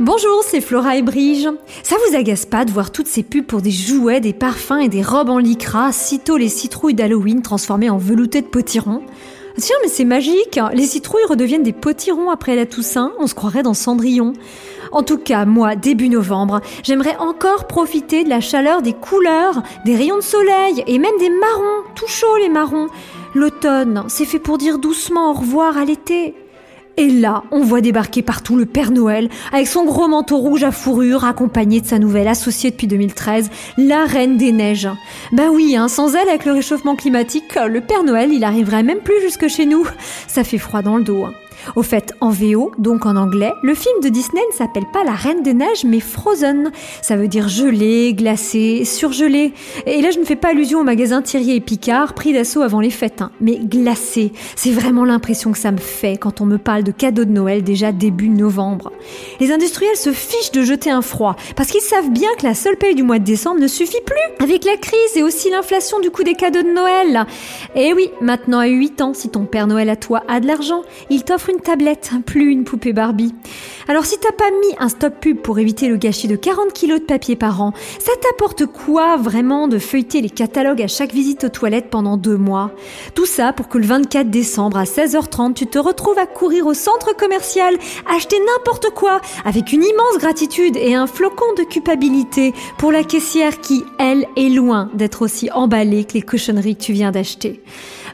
Bonjour, c'est Flora et Brige. Ça vous agace pas de voir toutes ces pubs pour des jouets, des parfums et des robes en lycra, sitôt les citrouilles d'Halloween transformées en velouté de potirons? Tiens, mais c'est magique Les citrouilles redeviennent des potirons après la Toussaint, on se croirait dans Cendrillon. En tout cas, moi, début novembre, j'aimerais encore profiter de la chaleur des couleurs, des rayons de soleil et même des marrons, tout chaud les marrons. L'automne, c'est fait pour dire doucement au revoir à l'été. Et là, on voit débarquer partout le Père Noël, avec son gros manteau rouge à fourrure, accompagné de sa nouvelle associée depuis 2013, la Reine des Neiges. Bah oui, hein, sans elle, avec le réchauffement climatique, le Père Noël, il arriverait même plus jusque chez nous. Ça fait froid dans le dos. Hein. Au fait, en VO, donc en anglais, le film de Disney ne s'appelle pas La Reine des Neiges, mais Frozen. Ça veut dire gelé, glacé, surgelé. Et là, je ne fais pas allusion au magasin Thierry et Picard, pris d'assaut avant les fêtes, hein, mais glacé. C'est vraiment l'impression que ça me fait quand on me parle de cadeaux de Noël déjà début novembre. Les industriels se fichent de jeter un froid, parce qu'ils savent bien que la seule paye du mois de décembre ne suffit plus, avec la crise et aussi l'inflation du coût des cadeaux de Noël. Et oui, maintenant à 8 ans, si ton Père Noël à toi a de l'argent, il t'offre tablette, plus une poupée Barbie. Alors si t'as pas mis un stop pub pour éviter le gâchis de 40 kilos de papier par an, ça t'apporte quoi vraiment de feuilleter les catalogues à chaque visite aux toilettes pendant deux mois? Tout ça pour que le 24 décembre à 16h30, tu te retrouves à courir au centre commercial, acheter n'importe quoi, avec une immense gratitude et un flocon de culpabilité pour la caissière qui, elle, est loin d'être aussi emballée que les cochonneries que tu viens d'acheter.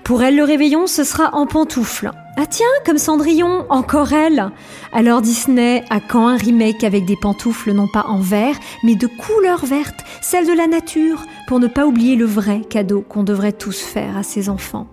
Pour elle, le réveillon, ce sera en pantoufles. Ah tiens, comme Cendrillon, encore elle Alors Disney a quand un remake avec des pantoufles non pas en vert, mais de couleur verte, celle de la nature, pour ne pas oublier le vrai cadeau qu'on devrait tous faire à ses enfants.